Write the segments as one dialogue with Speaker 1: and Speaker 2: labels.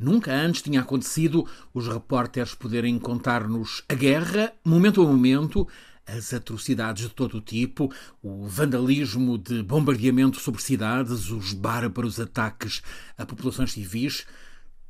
Speaker 1: Nunca antes tinha acontecido os repórteres poderem contar-nos a guerra, momento a momento, as atrocidades de todo o tipo, o vandalismo de bombardeamento sobre cidades, os bárbaros ataques a populações civis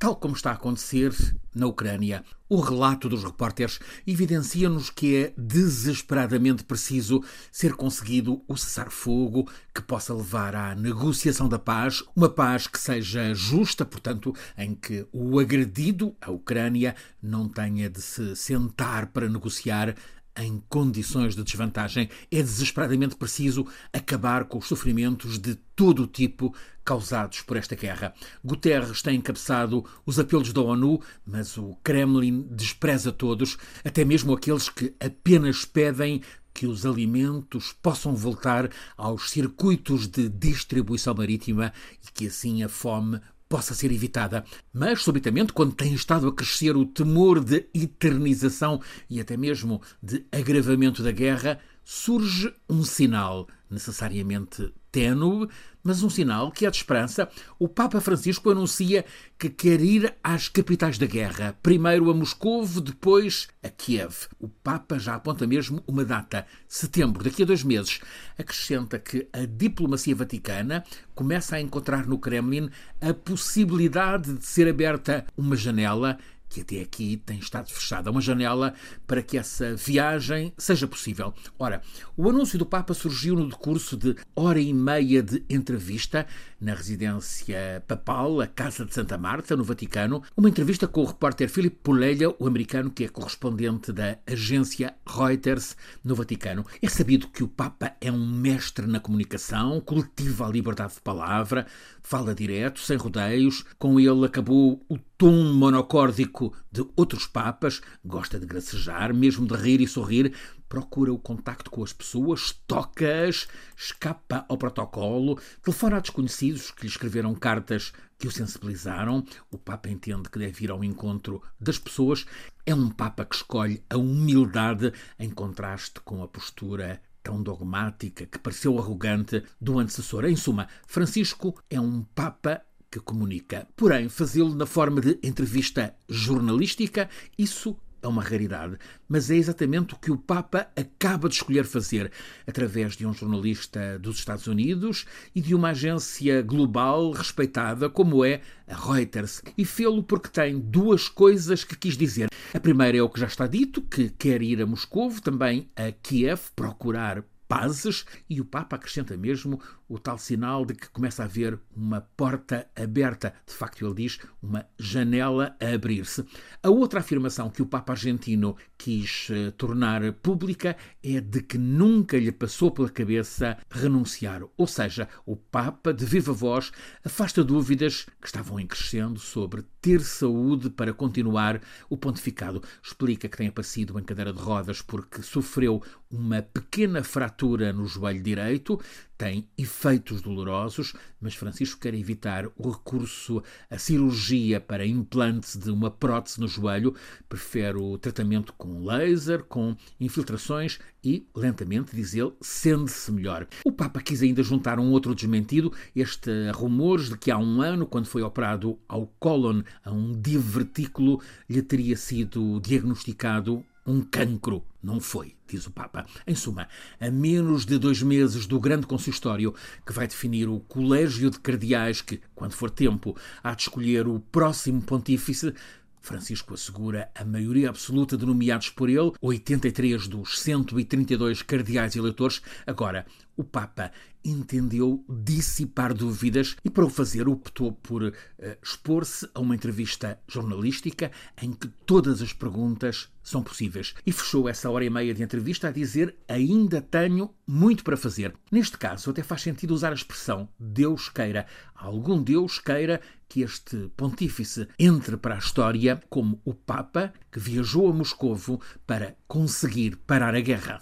Speaker 1: tal como está a acontecer na Ucrânia. O relato dos repórteres evidencia-nos que é desesperadamente preciso ser conseguido o cessar-fogo que possa levar à negociação da paz, uma paz que seja justa, portanto, em que o agredido, a Ucrânia, não tenha de se sentar para negociar em condições de desvantagem, é desesperadamente preciso acabar com os sofrimentos de todo o tipo causados por esta guerra. Guterres tem encabeçado os apelos da ONU, mas o Kremlin despreza todos, até mesmo aqueles que apenas pedem que os alimentos possam voltar aos circuitos de distribuição marítima e que assim a fome possa ser evitada. Mas, subitamente, quando tem estado a crescer o temor de eternização e até mesmo de agravamento da guerra, surge um sinal necessariamente tênue, mas um sinal que é de esperança. O Papa Francisco anuncia que quer ir às capitais da guerra, primeiro a Moscou, depois a Kiev. O Papa já aponta mesmo uma data, setembro, daqui a dois meses. Acrescenta que a diplomacia vaticana começa a encontrar no Kremlin a possibilidade de ser aberta uma janela que até aqui tem estado fechada, uma janela para que essa viagem seja possível. Ora, o anúncio do Papa surgiu no decurso de hora e meia de entrevista na residência papal, a Casa de Santa Marta, no Vaticano, uma entrevista com o repórter Philip Pulelha, o americano que é correspondente da agência Reuters no Vaticano. É sabido que o Papa é um mestre na comunicação, cultiva a liberdade de palavra, fala direto, sem rodeios, com ele acabou o tom monocórdico de outros papas, gosta de gracejar, mesmo de rir e sorrir, procura o contacto com as pessoas, toca-as, escapa ao protocolo, telefona a desconhecidos que lhe escreveram cartas que o sensibilizaram. O Papa entende que deve ir ao encontro das pessoas. É um Papa que escolhe a humildade em contraste com a postura tão dogmática que pareceu arrogante do antecessor. Em suma, Francisco é um Papa que comunica. Porém, fazê-lo na forma de entrevista jornalística, isso é uma raridade, mas é exatamente o que o Papa acaba de escolher fazer, através de um jornalista dos Estados Unidos e de uma agência global respeitada como é a Reuters. E fê-lo porque tem duas coisas que quis dizer. A primeira é o que já está dito, que quer ir a Moscou, também a Kiev, procurar pazes, e o Papa acrescenta mesmo o tal sinal de que começa a haver uma porta aberta. De facto, ele diz uma janela a abrir-se. A outra afirmação que o Papa argentino quis uh, tornar pública é de que nunca lhe passou pela cabeça renunciar. Ou seja, o Papa, de viva voz, afasta dúvidas que estavam em crescendo sobre ter saúde para continuar o pontificado. Explica que tem aparecido em cadeira de rodas porque sofreu uma pequena fratura no joelho direito, tem efeitos dolorosos, mas Francisco quer evitar o recurso à cirurgia para implante de uma prótese no joelho, prefere o tratamento com laser, com infiltrações e, lentamente, diz ele, sente-se melhor. O Papa quis ainda juntar um outro desmentido, este rumores de que há um ano, quando foi operado ao cólon, a um divertículo, lhe teria sido diagnosticado um cancro. Não foi, diz o Papa. Em suma, a menos de dois meses do grande consistório que vai definir o colégio de cardeais que, quando for tempo, há de escolher o próximo pontífice, Francisco assegura a maioria absoluta de nomeados por ele, 83 dos 132 cardeais eleitores. Agora, o Papa entendeu dissipar dúvidas e, para o fazer, optou por uh, expor-se a uma entrevista jornalística em que todas as perguntas são possíveis. E fechou essa hora e meia de entrevista a dizer: Ainda tenho muito para fazer. Neste caso, até faz sentido usar a expressão Deus queira. Algum Deus queira que este pontífice entre para a história como o Papa que viajou a Moscovo para conseguir parar a guerra.